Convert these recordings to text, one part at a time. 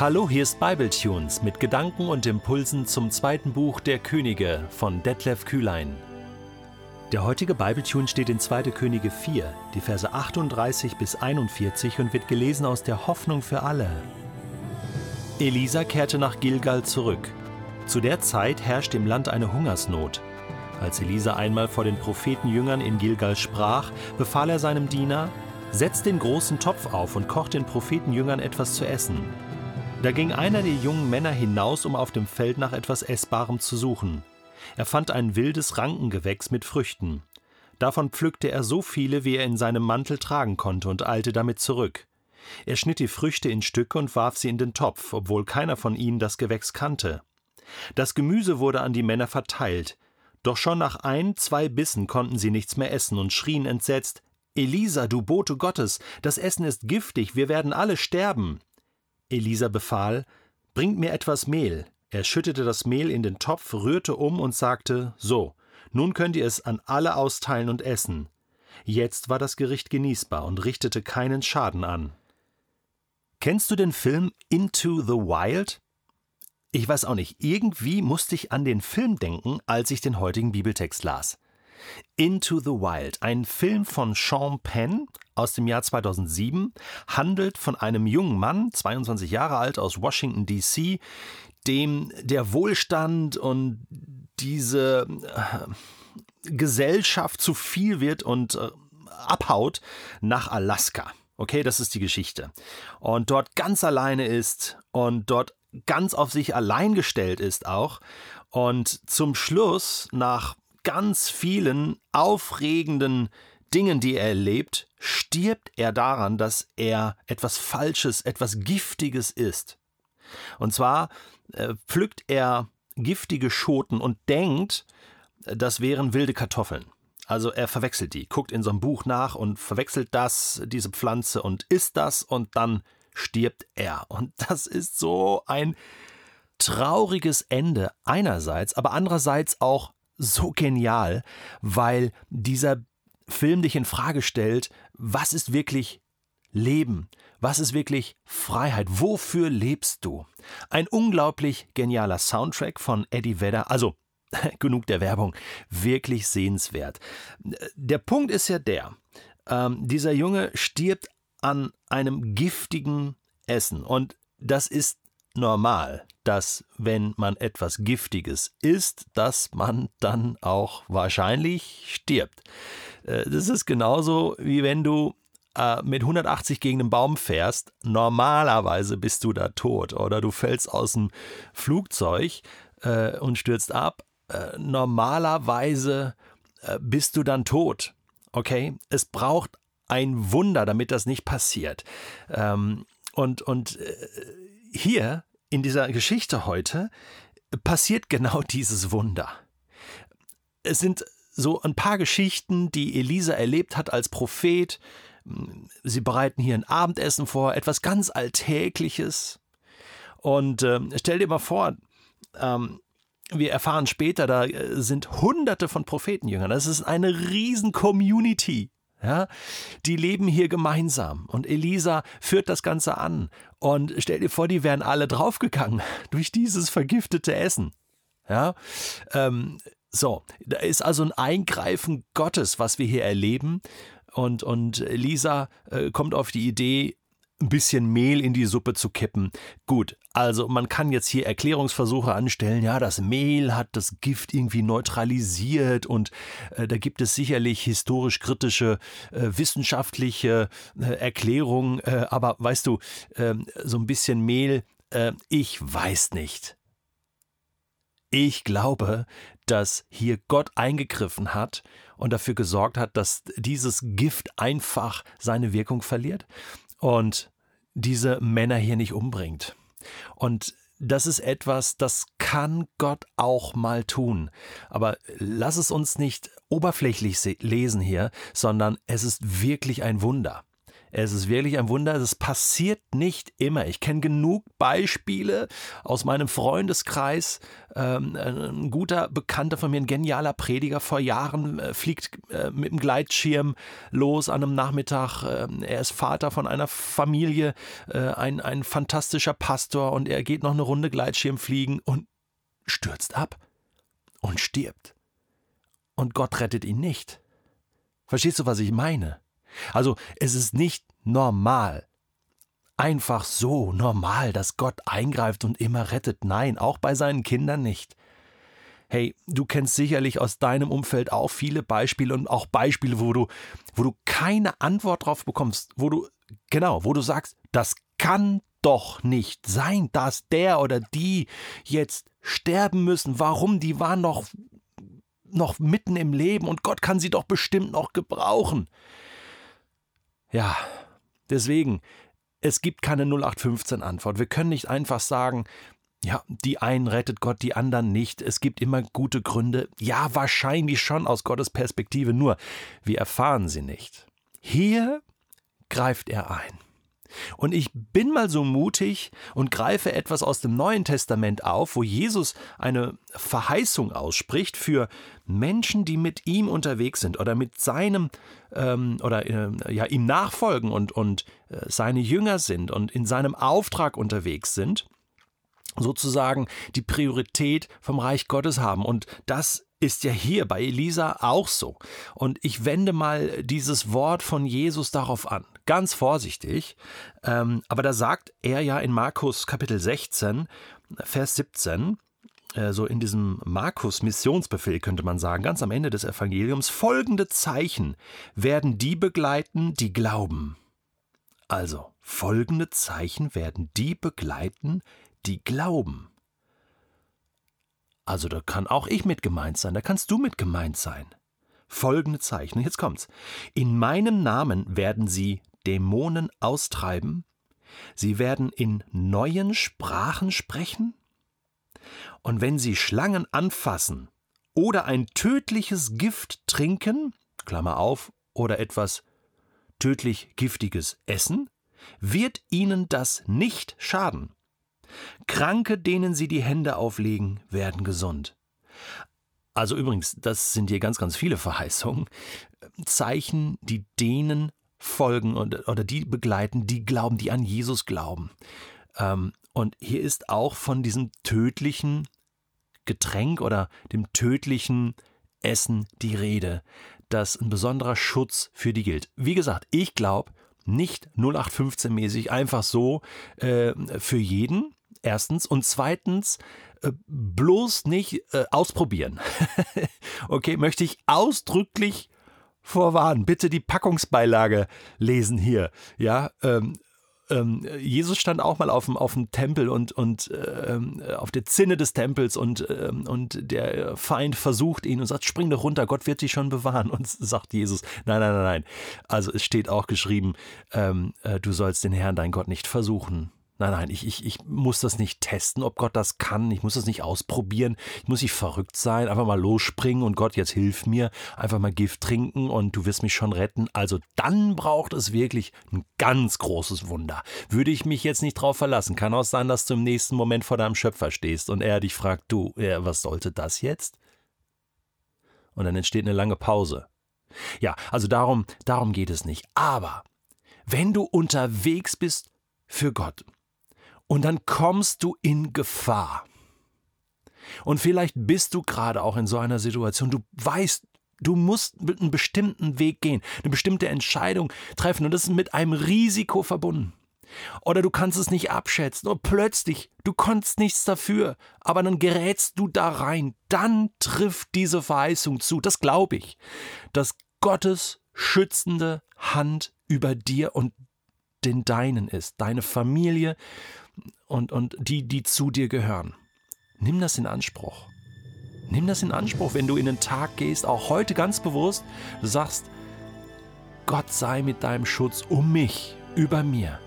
Hallo, hier ist Bibletunes mit Gedanken und Impulsen zum zweiten Buch der Könige von Detlef Kühlein. Der heutige Bibletune steht in 2. Könige 4, die Verse 38 bis 41 und wird gelesen aus der Hoffnung für alle. Elisa kehrte nach Gilgal zurück. Zu der Zeit herrscht im Land eine Hungersnot. Als Elisa einmal vor den Prophetenjüngern in Gilgal sprach, befahl er seinem Diener: Setz den großen Topf auf und koch den Prophetenjüngern etwas zu essen. Da ging einer der jungen Männer hinaus, um auf dem Feld nach etwas Essbarem zu suchen. Er fand ein wildes Rankengewächs mit Früchten. Davon pflückte er so viele, wie er in seinem Mantel tragen konnte, und eilte damit zurück. Er schnitt die Früchte in Stücke und warf sie in den Topf, obwohl keiner von ihnen das Gewächs kannte. Das Gemüse wurde an die Männer verteilt, doch schon nach ein, zwei Bissen konnten sie nichts mehr essen und schrien entsetzt Elisa, du Bote Gottes, das Essen ist giftig, wir werden alle sterben. Elisa befahl Bringt mir etwas Mehl, er schüttete das Mehl in den Topf, rührte um und sagte: So, nun könnt ihr es an alle austeilen und essen. Jetzt war das Gericht genießbar und richtete keinen Schaden an. Kennst du den Film Into the Wild? Ich weiß auch nicht, irgendwie musste ich an den Film denken, als ich den heutigen Bibeltext las. Into the Wild, ein Film von Sean Penn aus dem Jahr 2007, handelt von einem jungen Mann, 22 Jahre alt, aus Washington, D.C., dem der Wohlstand und diese äh, Gesellschaft zu viel wird und äh, abhaut nach Alaska. Okay, das ist die Geschichte. Und dort ganz alleine ist und dort ganz auf sich allein gestellt ist auch. Und zum Schluss, nach ganz vielen aufregenden Dingen, die er erlebt, stirbt er daran, dass er etwas Falsches, etwas Giftiges ist. Und zwar äh, pflückt er giftige Schoten und denkt, das wären wilde Kartoffeln. Also er verwechselt die, guckt in so einem Buch nach und verwechselt das, diese Pflanze und isst das und dann stirbt er. Und das ist so ein trauriges Ende einerseits, aber andererseits auch so genial, weil dieser Film dich in Frage stellt, was ist wirklich Leben? Was ist wirklich Freiheit? Wofür lebst du? Ein unglaublich genialer Soundtrack von Eddie Vedder. Also genug der Werbung. Wirklich sehenswert. Der Punkt ist ja der, ähm, dieser Junge stirbt an einem giftigen Essen. Und das ist normal, dass wenn man etwas Giftiges isst, dass man dann auch wahrscheinlich stirbt. Äh, das ist genauso wie wenn du äh, mit 180 gegen einen Baum fährst. Normalerweise bist du da tot oder du fällst aus dem Flugzeug äh, und stürzt ab. Normalerweise bist du dann tot. Okay? Es braucht ein Wunder, damit das nicht passiert. Ähm, und, und hier in dieser Geschichte heute passiert genau dieses Wunder. Es sind so ein paar Geschichten, die Elisa erlebt hat als Prophet. Sie bereiten hier ein Abendessen vor, etwas ganz Alltägliches. Und äh, stell dir mal vor, ähm, wir erfahren später, da äh, sind hunderte von Prophetenjüngern. Das ist eine riesen Community. Ja, die leben hier gemeinsam und Elisa führt das Ganze an. Und stell dir vor, die wären alle draufgegangen durch dieses vergiftete Essen. Ja, ähm, so, da ist also ein Eingreifen Gottes, was wir hier erleben. Und, und Elisa äh, kommt auf die Idee, ein bisschen Mehl in die Suppe zu kippen. Gut, also man kann jetzt hier Erklärungsversuche anstellen, ja, das Mehl hat das Gift irgendwie neutralisiert und äh, da gibt es sicherlich historisch kritische, äh, wissenschaftliche äh, Erklärungen, äh, aber weißt du, ähm, so ein bisschen Mehl, äh, ich weiß nicht. Ich glaube, dass hier Gott eingegriffen hat und dafür gesorgt hat, dass dieses Gift einfach seine Wirkung verliert und diese Männer hier nicht umbringt. Und das ist etwas, das kann Gott auch mal tun. Aber lass es uns nicht oberflächlich lesen hier, sondern es ist wirklich ein Wunder. Es ist wirklich ein Wunder. Es passiert nicht immer. Ich kenne genug Beispiele aus meinem Freundeskreis. Ähm, ein guter Bekannter von mir, ein genialer Prediger, vor Jahren äh, fliegt äh, mit dem Gleitschirm los an einem Nachmittag. Ähm, er ist Vater von einer Familie, äh, ein, ein fantastischer Pastor und er geht noch eine Runde Gleitschirm fliegen und stürzt ab und stirbt. Und Gott rettet ihn nicht. Verstehst du, was ich meine? Also es ist nicht normal, einfach so normal, dass Gott eingreift und immer rettet. Nein, auch bei seinen Kindern nicht. Hey, du kennst sicherlich aus deinem Umfeld auch viele Beispiele und auch Beispiele, wo du, wo du keine Antwort drauf bekommst, wo du, genau, wo du sagst, das kann doch nicht sein, dass der oder die jetzt sterben müssen. Warum? Die waren noch, noch mitten im Leben und Gott kann sie doch bestimmt noch gebrauchen. Ja, deswegen, es gibt keine 0815-Antwort. Wir können nicht einfach sagen, ja, die einen rettet Gott, die anderen nicht. Es gibt immer gute Gründe. Ja, wahrscheinlich schon aus Gottes Perspektive, nur wir erfahren sie nicht. Hier greift er ein. Und ich bin mal so mutig und greife etwas aus dem Neuen Testament auf, wo Jesus eine Verheißung ausspricht für Menschen, die mit ihm unterwegs sind oder mit seinem ähm, oder äh, ja ihm nachfolgen und, und äh, seine Jünger sind und in seinem Auftrag unterwegs sind, sozusagen die Priorität vom Reich Gottes haben. Und das ist ja hier bei Elisa auch so. Und ich wende mal dieses Wort von Jesus darauf an. Ganz vorsichtig. Ähm, aber da sagt er ja in Markus Kapitel 16, Vers 17, äh, so in diesem Markus-Missionsbefehl könnte man sagen, ganz am Ende des Evangeliums, folgende Zeichen werden die begleiten, die glauben. Also, folgende Zeichen werden die begleiten, die glauben. Also da kann auch ich mit gemeint sein, da kannst du mit gemeint sein. Folgende Zeichen, jetzt kommt's. In meinem Namen werden sie Dämonen austreiben, sie werden in neuen Sprachen sprechen, und wenn sie Schlangen anfassen oder ein tödliches Gift trinken, Klammer auf, oder etwas tödlich Giftiges essen, wird ihnen das nicht schaden. Kranke, denen sie die Hände auflegen, werden gesund. Also übrigens, das sind hier ganz, ganz viele Verheißungen. Zeichen, die denen folgen oder die begleiten, die glauben, die an Jesus glauben. Ähm, und hier ist auch von diesem tödlichen Getränk oder dem tödlichen Essen die Rede, dass ein besonderer Schutz für die gilt. Wie gesagt, ich glaube, nicht 0815-mäßig einfach so äh, für jeden, erstens. Und zweitens, äh, bloß nicht äh, ausprobieren. okay, möchte ich ausdrücklich vorwarnen. Bitte die Packungsbeilage lesen hier. Ja, ähm, ähm, Jesus stand auch mal auf dem, auf dem Tempel und, und ähm, auf der Zinne des Tempels und, ähm, und der Feind versucht ihn und sagt, spring doch runter, Gott wird dich schon bewahren. Und sagt Jesus, nein, nein, nein, nein. Also es steht auch geschrieben, ähm, äh, du sollst den Herrn, dein Gott, nicht versuchen. Nein, nein, ich, ich, ich muss das nicht testen, ob Gott das kann. Ich muss das nicht ausprobieren. Ich muss nicht verrückt sein, einfach mal losspringen und Gott, jetzt hilf mir. Einfach mal Gift trinken und du wirst mich schon retten. Also dann braucht es wirklich ein ganz großes Wunder. Würde ich mich jetzt nicht drauf verlassen. Kann auch sein, dass du im nächsten Moment vor deinem Schöpfer stehst und er dich fragt, du, ja, was sollte das jetzt? Und dann entsteht eine lange Pause. Ja, also darum, darum geht es nicht. Aber wenn du unterwegs bist für Gott, und dann kommst du in Gefahr. Und vielleicht bist du gerade auch in so einer Situation, du weißt, du musst einen bestimmten Weg gehen, eine bestimmte Entscheidung treffen und das ist mit einem Risiko verbunden. Oder du kannst es nicht abschätzen und plötzlich, du konntest nichts dafür, aber dann gerätst du da rein. Dann trifft diese Verheißung zu, das glaube ich, dass Gottes schützende Hand über dir und den Deinen ist, deine Familie, und, und die, die zu dir gehören. Nimm das in Anspruch. Nimm das in Anspruch, wenn du in den Tag gehst, auch heute ganz bewusst, sagst, Gott sei mit deinem Schutz um mich, über mir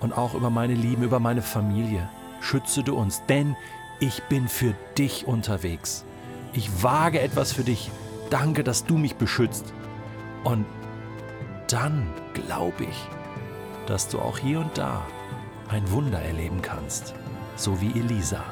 und auch über meine Lieben, über meine Familie. Schütze du uns, denn ich bin für dich unterwegs. Ich wage etwas für dich. Danke, dass du mich beschützt. Und dann glaube ich, dass du auch hier und da ein Wunder erleben kannst, so wie Elisa.